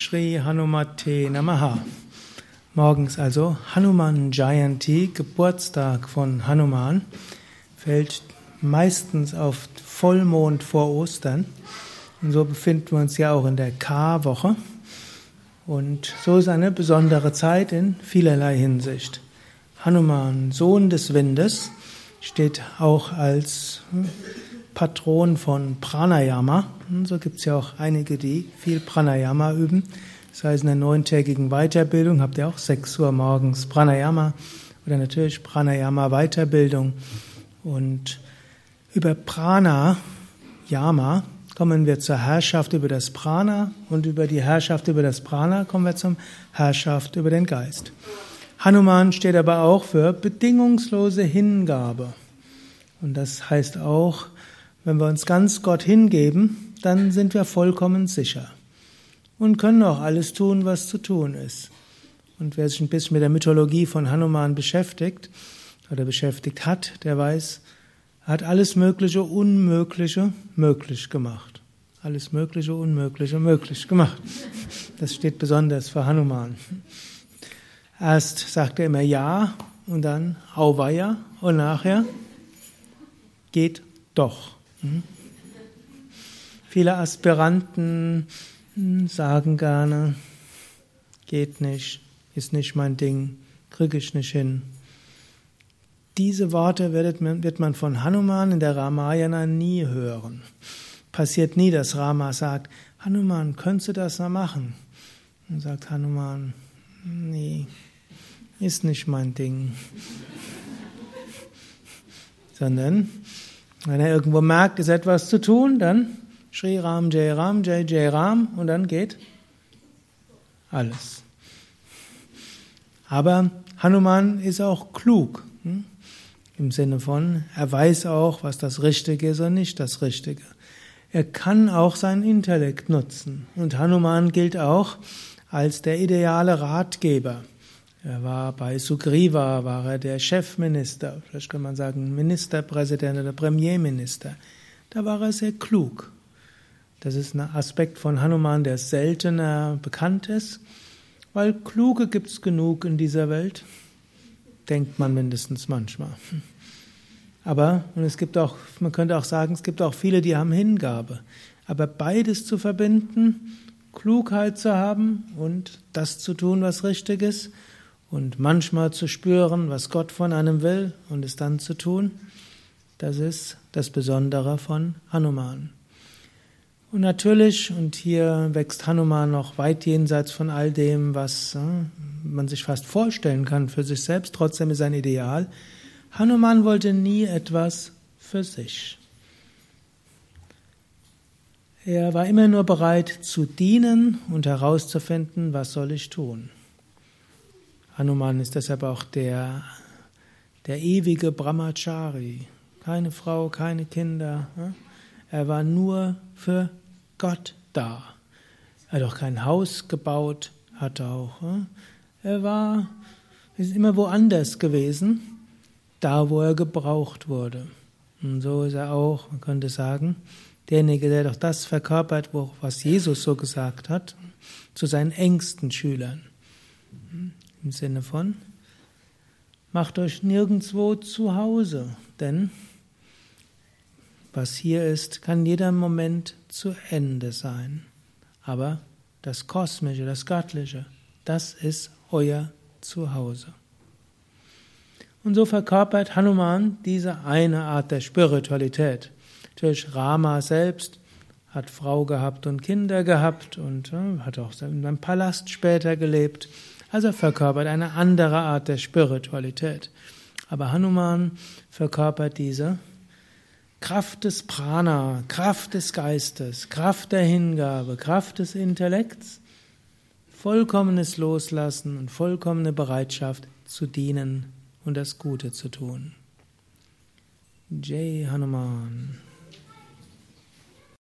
Shri Hanumate Namaha. Morgens also Hanuman Jayanti, Geburtstag von Hanuman, fällt meistens auf Vollmond vor Ostern. Und so befinden wir uns ja auch in der K-Woche. Und so ist eine besondere Zeit in vielerlei Hinsicht. Hanuman, Sohn des Windes, steht auch als Patron von Pranayama. Und so gibt es ja auch einige, die viel Pranayama üben. Das heißt, in der neuntägigen Weiterbildung habt ihr auch 6 Uhr morgens Pranayama oder natürlich Pranayama Weiterbildung. Und über Prana, Yama, kommen wir zur Herrschaft über das Prana und über die Herrschaft über das Prana kommen wir zum Herrschaft über den Geist. Hanuman steht aber auch für bedingungslose Hingabe. Und das heißt auch, wenn wir uns ganz Gott hingeben, dann sind wir vollkommen sicher und können auch alles tun, was zu tun ist. Und wer sich ein bisschen mit der Mythologie von Hanuman beschäftigt oder beschäftigt hat, der weiß, er hat alles Mögliche, Unmögliche möglich gemacht. Alles Mögliche, Unmögliche möglich gemacht. Das steht besonders für Hanuman. Erst sagt er immer Ja und dann Auweia und nachher geht doch. Mhm. Viele Aspiranten sagen gerne, geht nicht, ist nicht mein Ding, kriege ich nicht hin. Diese Worte wird man von Hanuman in der Ramayana nie hören. Passiert nie, dass Rama sagt, Hanuman, könntest du das mal machen? Und sagt Hanuman, nee, ist nicht mein Ding. Sondern wenn er irgendwo merkt, ist etwas zu tun, dann Shri Ram, Jai Ram, Jai Jai Ram und dann geht alles. Aber Hanuman ist auch klug. Hm? Im Sinne von, er weiß auch, was das Richtige ist und nicht das Richtige. Er kann auch seinen Intellekt nutzen. Und Hanuman gilt auch als der ideale Ratgeber. Er war bei Sugriva, war er der Chefminister, vielleicht kann man sagen Ministerpräsident oder Premierminister. Da war er sehr klug. Das ist ein Aspekt von Hanuman, der seltener bekannt ist, weil Kluge gibt es genug in dieser Welt, denkt man mindestens manchmal. Aber, und es gibt auch, man könnte auch sagen, es gibt auch viele, die haben Hingabe. Aber beides zu verbinden, Klugheit zu haben und das zu tun, was richtig ist, und manchmal zu spüren, was Gott von einem will und es dann zu tun, das ist das Besondere von Hanuman. Und natürlich, und hier wächst Hanuman noch weit jenseits von all dem, was äh, man sich fast vorstellen kann für sich selbst, trotzdem ist ein Ideal. Hanuman wollte nie etwas für sich. Er war immer nur bereit zu dienen und herauszufinden, was soll ich tun. Hanuman ist deshalb auch der, der ewige Brahmachari. Keine Frau, keine Kinder. Er war nur für Gott da. Er hat auch kein Haus gebaut, hat auch. Er war, ist immer woanders gewesen, da wo er gebraucht wurde. Und so ist er auch, man könnte sagen, derjenige, der doch das verkörpert, was Jesus so gesagt hat, zu seinen engsten Schülern. Im Sinne von, macht euch nirgendwo zu Hause, denn was hier ist, kann jeder Moment zu Ende sein. Aber das Kosmische, das Göttliche, das ist euer Zuhause. Und so verkörpert Hanuman diese eine Art der Spiritualität. Natürlich Rama selbst hat Frau gehabt und Kinder gehabt und äh, hat auch in einem Palast später gelebt. Also verkörpert eine andere Art der Spiritualität. Aber Hanuman verkörpert diese Kraft des Prana, Kraft des Geistes, Kraft der Hingabe, Kraft des Intellekts, vollkommenes Loslassen und vollkommene Bereitschaft zu dienen und das Gute zu tun. Jai Hanuman.